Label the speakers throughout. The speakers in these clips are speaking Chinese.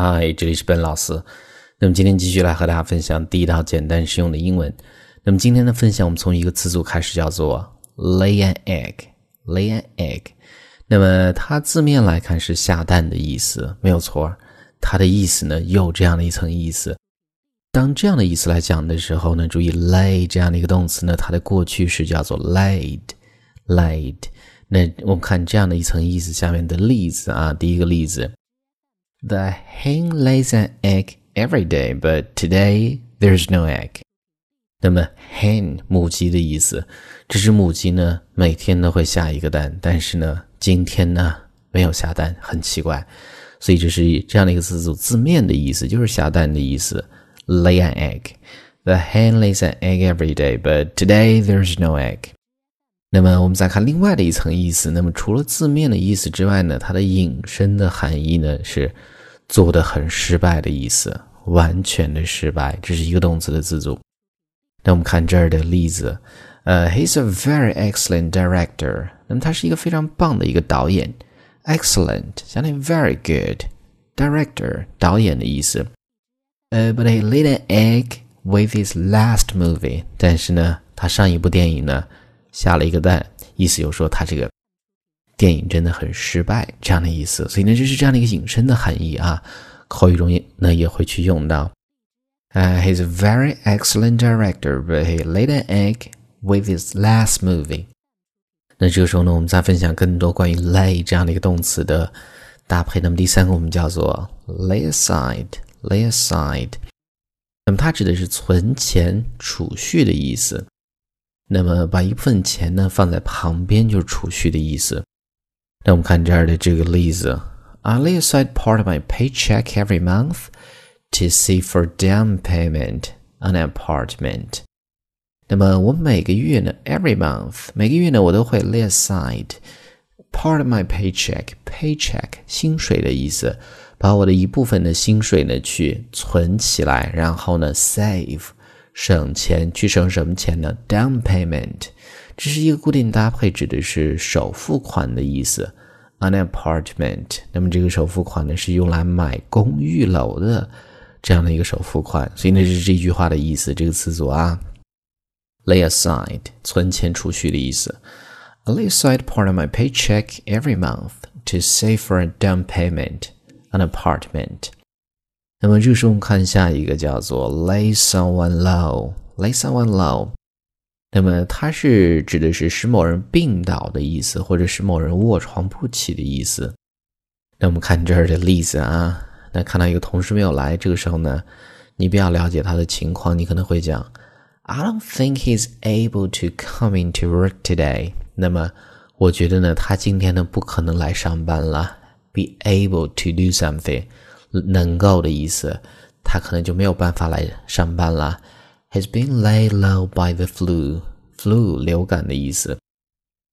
Speaker 1: 嗨，这里是本老师。那么今天继续来和大家分享第一套简单实用的英文。那么今天的分享，我们从一个词组开始，叫做 lay an egg。lay an egg。那么它字面来看是下蛋的意思，没有错。它的意思呢，有这样的一层意思。当这样的意思来讲的时候呢，注意 lay 这样的一个动词呢，它的过去式叫做 laid，laid。那我们看这样的一层意思下面的例子啊，第一个例子。The hen lays an egg every day, but today there's no egg. 那么 hen 母鸡的意思，这只母鸡呢每天都会下一个蛋，但是呢今天呢没有下蛋，很奇怪。所以这是这样的一个词组，字面的意思就是下蛋的意思，lay an egg. The hen lays an egg every day, but today there's no egg. 那么我们再看另外的一层意思。那么除了字面的意思之外呢，它的引申的含义呢是做的很失败的意思，完全的失败。这是一个动词的字组。那我们看这儿的例子，呃，He's a very excellent director。那么他是一个非常棒的一个导演，excellent 相当于 very good director 导演的意思。呃，But he laid an egg with his last movie。但是呢，他上一部电影呢。下了一个蛋，意思就是说他这个电影真的很失败，这样的意思。所以呢，这是这样的一个引申的含义啊。口语中也呢也会去用到。呃，He's a very excellent director, but he laid an egg with his last movie。那这个时候呢，我们再分享更多关于 lay 这样的一个动词的搭配。那么第三个我们叫做 lay aside，lay aside。那么它指的是存钱、储蓄的意思。那么把一部分钱呢放在旁边就是储蓄的意思。那我们看这儿的这个例子：I lay aside part of my paycheck every month to save for down payment on an apartment。那么我每个月呢，every month，每个月呢我都会 lay aside part of my paycheck，paycheck 薪水的意思，把我的一部分的薪水呢去存起来，然后呢 save。 省钱去省什么钱呢？Down payment，这是一个固定搭配，指的是首付款的意思。An apartment，那么这个首付款呢是用来买公寓楼的这样的一个首付款，所以呢是这句话的意思。这个词组啊，lay aside，存钱储蓄的意思。I lay aside part of my paycheck every month to save for a down payment an apartment. 那么这时候我们看下一个叫做 lay someone low，lay someone low。那么它是指的是使某人病倒的意思，或者使某人卧床不起的意思。那我们看这儿的例子啊，那看到一个同事没有来，这个时候呢，你比较了解他的情况，你可能会讲，I don't think he's able to come into work today。那么我觉得呢，他今天呢不可能来上班了，be able to do something。能够的意思，他可能就没有办法来上班了。Has been laid low by the flu，flu 流感的意思。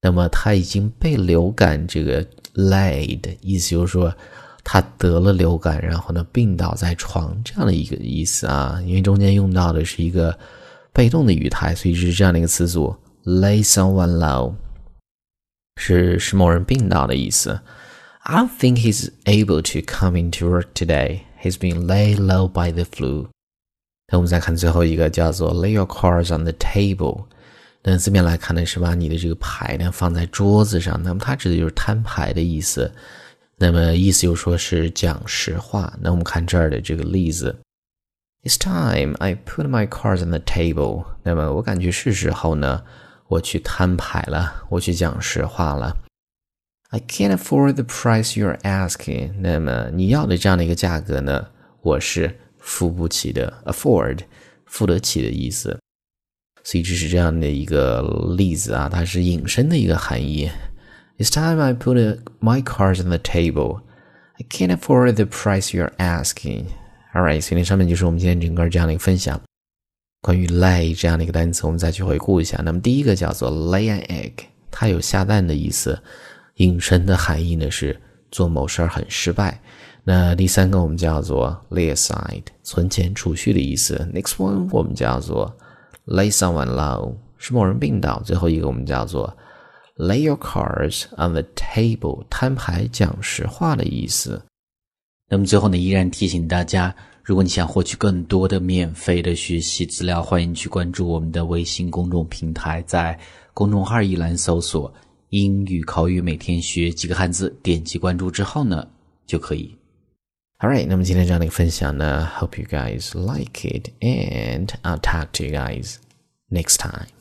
Speaker 1: 那么他已经被流感这个 laid 意思就是说他得了流感，然后呢病倒在床这样的一个意思啊。因为中间用到的是一个被动的语态，所以是这样的一个词组 lay someone low，是使某人病倒的意思。I think he's able to come into work today. He's been laid low by the flu. 那我们再看最后一个，叫做 lay your cards on the table。那字面来看呢，是把你的这个牌呢放在桌子上。那么它指的就是摊牌的意思。那么意思又说是讲实话。那我们看这儿的这个例子：It's time I put my cards on the table。那么我感觉是时候呢，我去摊牌了，我去讲实话了。I can't afford the price you're asking。那么你要的这样的一个价格呢，我是付不起的。Afford，付得起的意思。所以这是这样的一个例子啊，它是引申的一个含义。It's time I put my cards on the table. I can't afford the price you're asking. All right 所以那上面就是我们今天整个这样的一个分享。关于 lay 这样的一个单词，我们再去回顾一下。那么第一个叫做 lay an egg，它有下蛋的意思。引申的含义呢是做某事儿很失败。那第三个我们叫做 lay aside，存钱储蓄的意思。Next one 我们叫做 lay someone low，使某人病倒。最后一个我们叫做 lay your cards on the table，摊牌讲实话的意思。那么最后呢，依然提醒大家，如果你想获取更多的免费的学习资料，欢迎去关注我们的微信公众平台，在公众号一栏搜索“英语口语每天学几个汉字”，点击关注之后呢，就可以。Alright，那么今天这样的一个分享呢，Hope you guys like it and I'll talk to you guys next time.